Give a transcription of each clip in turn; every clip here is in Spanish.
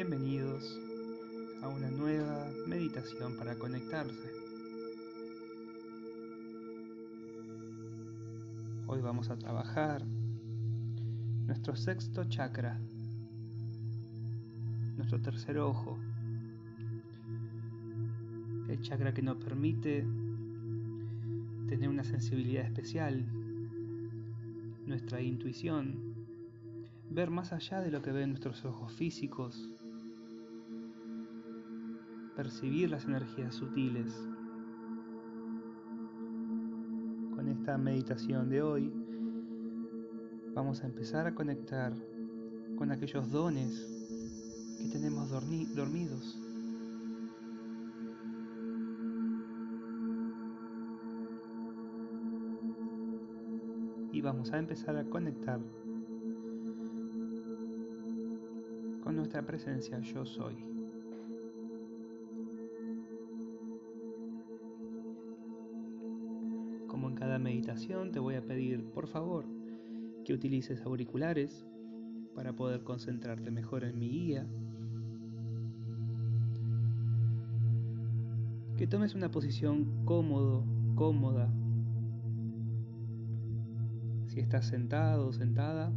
Bienvenidos a una nueva meditación para conectarse. Hoy vamos a trabajar nuestro sexto chakra, nuestro tercer ojo, el chakra que nos permite tener una sensibilidad especial, nuestra intuición, ver más allá de lo que ven nuestros ojos físicos, percibir las energías sutiles. Con esta meditación de hoy vamos a empezar a conectar con aquellos dones que tenemos dormidos. Y vamos a empezar a conectar con nuestra presencia yo soy. Meditación te voy a pedir, por favor, que utilices auriculares para poder concentrarte mejor en mi guía. Que tomes una posición cómodo, cómoda. Si estás sentado o sentada,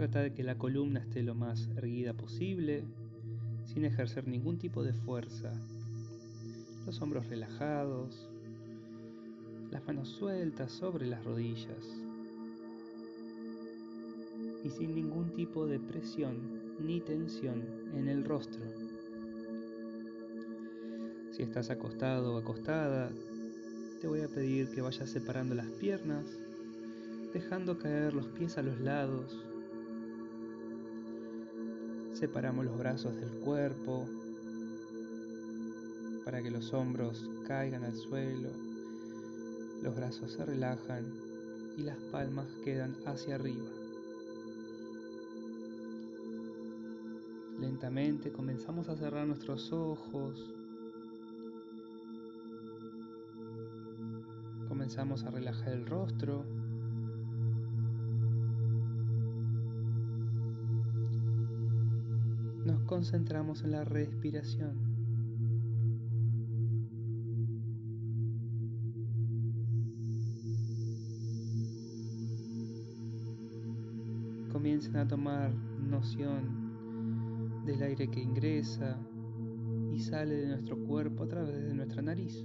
Trata de que la columna esté lo más erguida posible, sin ejercer ningún tipo de fuerza. Los hombros relajados, las manos sueltas sobre las rodillas. Y sin ningún tipo de presión ni tensión en el rostro. Si estás acostado o acostada, te voy a pedir que vayas separando las piernas, dejando caer los pies a los lados. Separamos los brazos del cuerpo para que los hombros caigan al suelo, los brazos se relajan y las palmas quedan hacia arriba. Lentamente comenzamos a cerrar nuestros ojos. Comenzamos a relajar el rostro. concentramos en la respiración. A tomar noción del aire que ingresa y sale de nuestro cuerpo a través de nuestra nariz.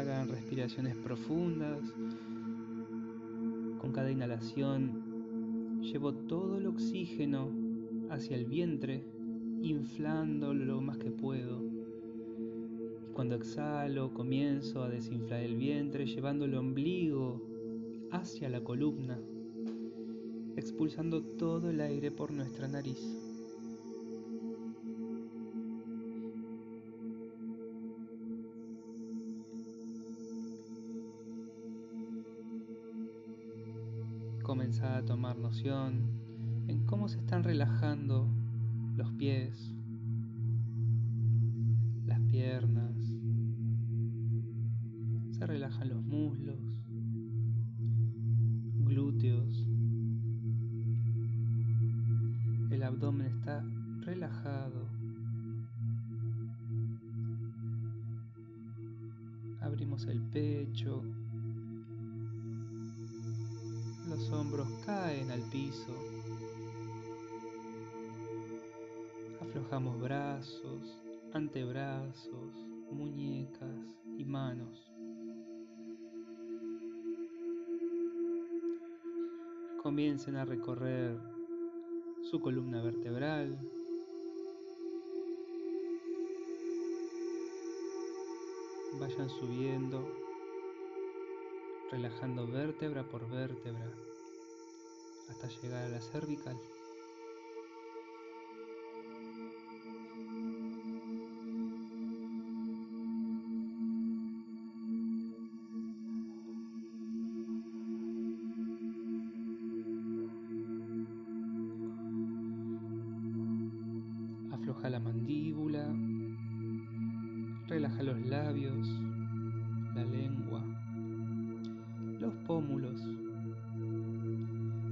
hagan respiraciones profundas. Con cada inhalación llevo todo el oxígeno hacia el vientre, inflándolo lo más que puedo. Cuando exhalo, comienzo a desinflar el vientre, llevando el ombligo hacia la columna, expulsando todo el aire por nuestra nariz. comenzar a tomar noción en cómo se están relajando los pies, las piernas, se relajan los muslos, glúteos, el abdomen está relajado. Abrimos el pecho, los hombros caen al piso. Aflojamos brazos, antebrazos, muñecas y manos. Comiencen a recorrer su columna vertebral. Vayan subiendo relajando vértebra por vértebra hasta llegar a la cervical. Afloja la mandíbula, relaja los labios, la lengua, los pómulos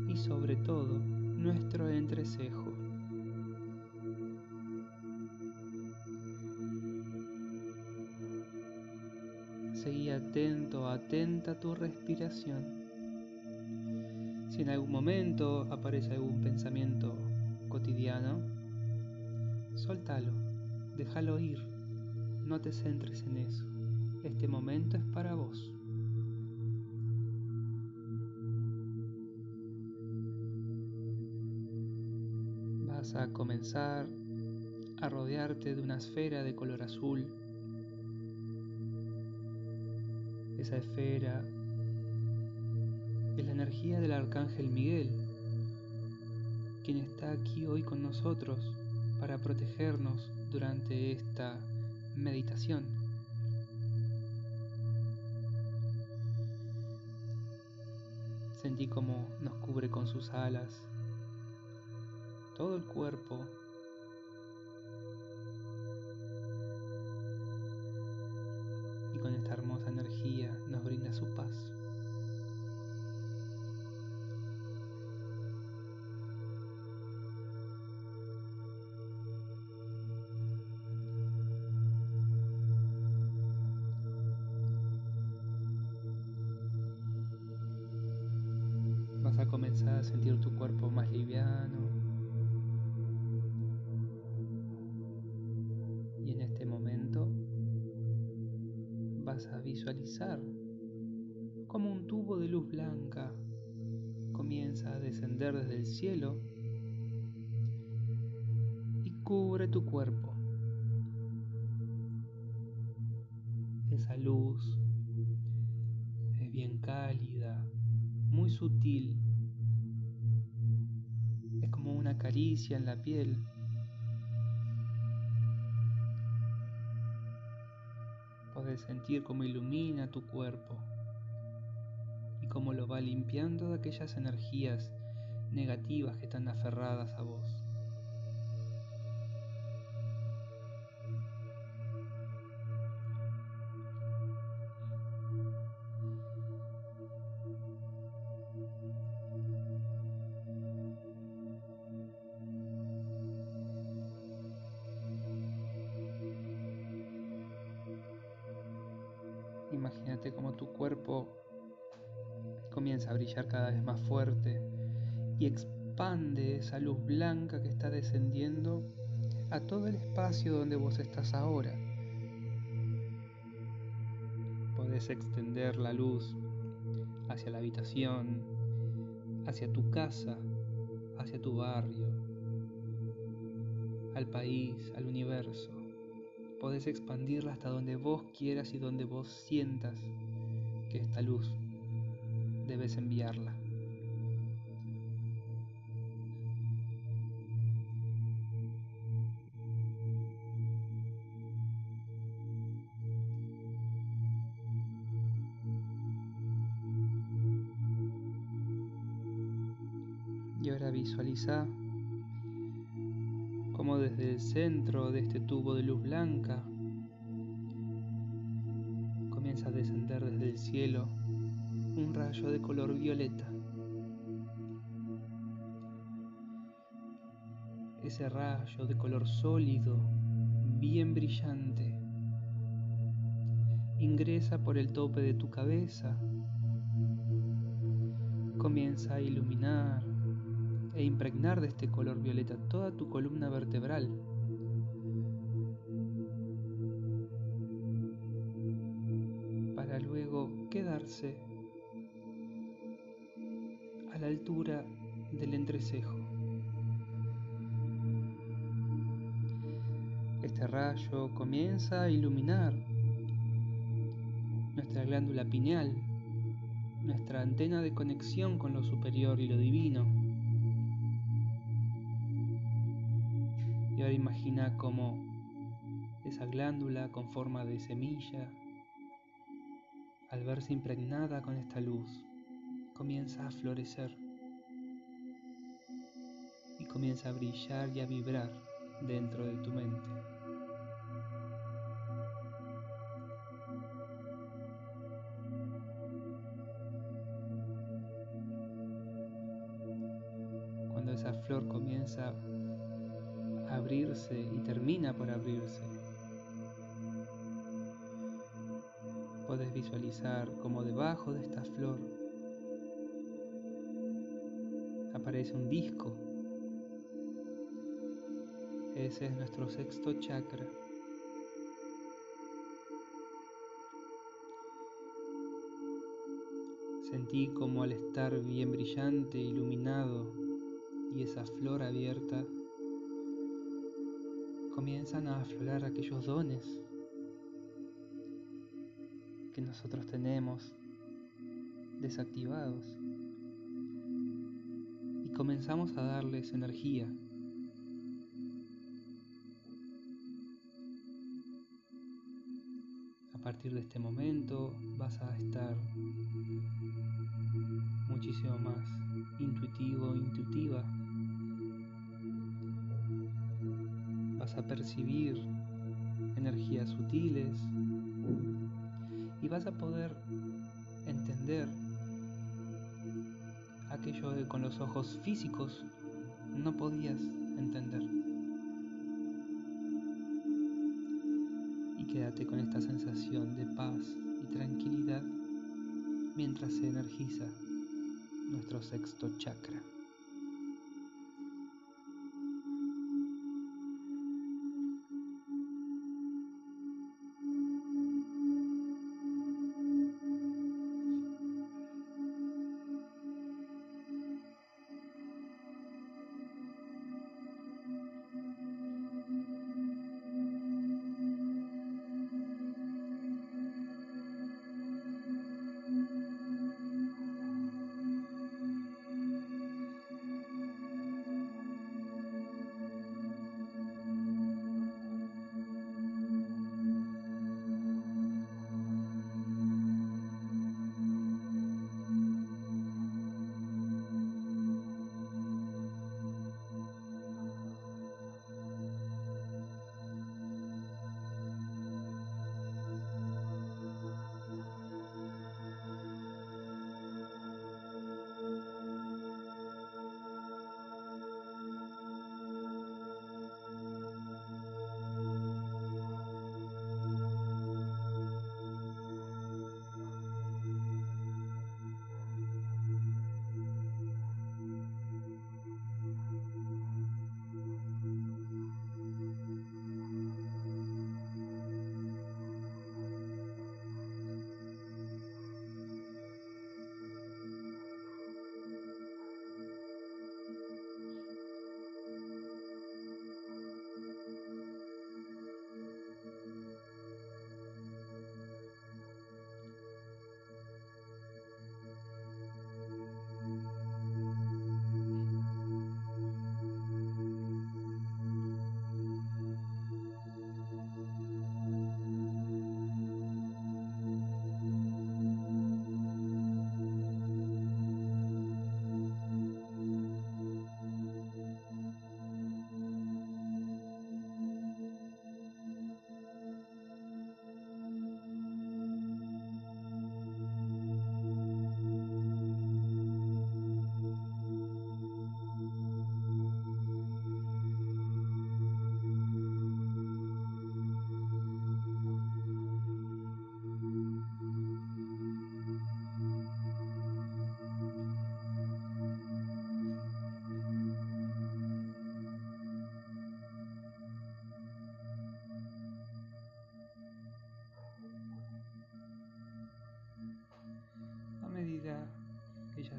y sobre todo nuestro entrecejo. Seguí atento, atenta a tu respiración. Si en algún momento aparece algún pensamiento cotidiano, soltalo, déjalo ir, no te centres en eso. Este momento es para vos. Vas a comenzar a rodearte de una esfera de color azul. Esa esfera es la energía del arcángel Miguel, quien está aquí hoy con nosotros para protegernos durante esta meditación. Sentí como nos cubre con sus alas todo el cuerpo. Cielo y cubre tu cuerpo. Esa luz es bien cálida, muy sutil. Es como una caricia en la piel. Puedes sentir cómo ilumina tu cuerpo y cómo lo va limpiando de aquellas energías negativas que están aferradas a vos. Imagínate cómo tu cuerpo comienza a brillar cada vez más fuerte y expande esa luz blanca que está descendiendo a todo el espacio donde vos estás ahora. Podés extender la luz hacia la habitación, hacia tu casa, hacia tu barrio, al país, al universo podés expandirla hasta donde vos quieras y donde vos sientas que esta luz debes enviarla. Y ahora visualiza como desde el centro de este tubo de luz blanca comienza a descender desde el cielo un rayo de color violeta. Ese rayo de color sólido, bien brillante, ingresa por el tope de tu cabeza, comienza a iluminar e impregnar de este color violeta toda tu columna vertebral. Para luego quedarse a la altura del entrecejo. Este rayo comienza a iluminar nuestra glándula pineal, nuestra antena de conexión con lo superior y lo divino. Imagina cómo esa glándula con forma de semilla, al verse impregnada con esta luz, comienza a florecer y comienza a brillar y a vibrar dentro de tu mente. Y termina por abrirse. Puedes visualizar como debajo de esta flor aparece un disco. Ese es nuestro sexto chakra. Sentí como al estar bien brillante, iluminado y esa flor abierta, comienzan a aflorar aquellos dones que nosotros tenemos desactivados y comenzamos a darles energía. A partir de este momento vas a estar muchísimo más intuitivo, intuitiva. Vas a percibir energías sutiles y vas a poder entender aquello que con los ojos físicos no podías entender. Y quédate con esta sensación de paz y tranquilidad mientras se energiza nuestro sexto chakra.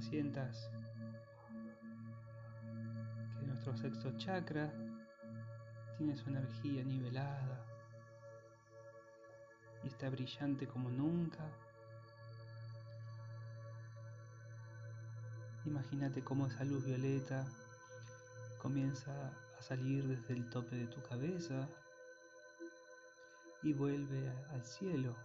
Sientas que nuestro sexto chakra tiene su energía nivelada y está brillante como nunca. Imagínate cómo esa luz violeta comienza a salir desde el tope de tu cabeza y vuelve al cielo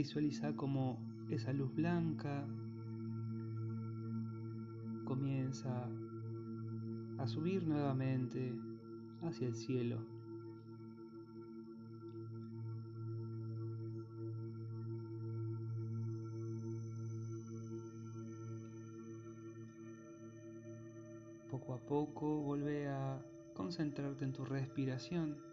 Visualiza como esa luz blanca comienza a subir nuevamente hacia el cielo. Poco a poco vuelve a concentrarte en tu respiración.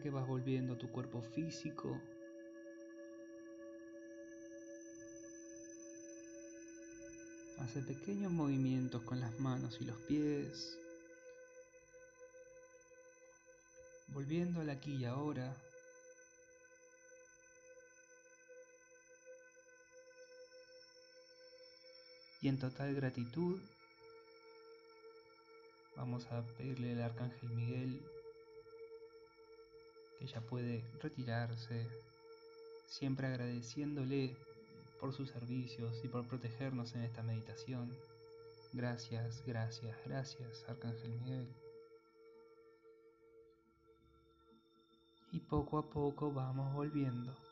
Que vas volviendo a tu cuerpo físico, Hace pequeños movimientos con las manos y los pies, volviendo al aquí y ahora. Y en total gratitud vamos a pedirle al arcángel Miguel ya puede retirarse, siempre agradeciéndole por sus servicios y por protegernos en esta meditación. Gracias, gracias, gracias, Arcángel Miguel. Y poco a poco vamos volviendo.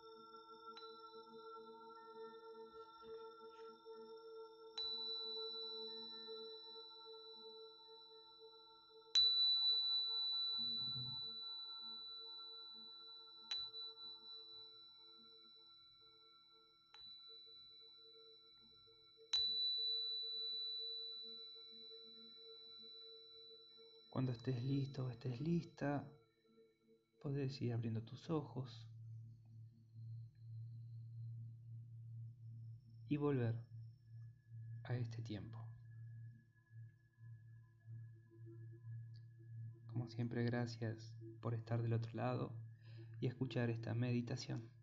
Estés listo estés lista, podés ir abriendo tus ojos y volver a este tiempo. Como siempre, gracias por estar del otro lado y escuchar esta meditación.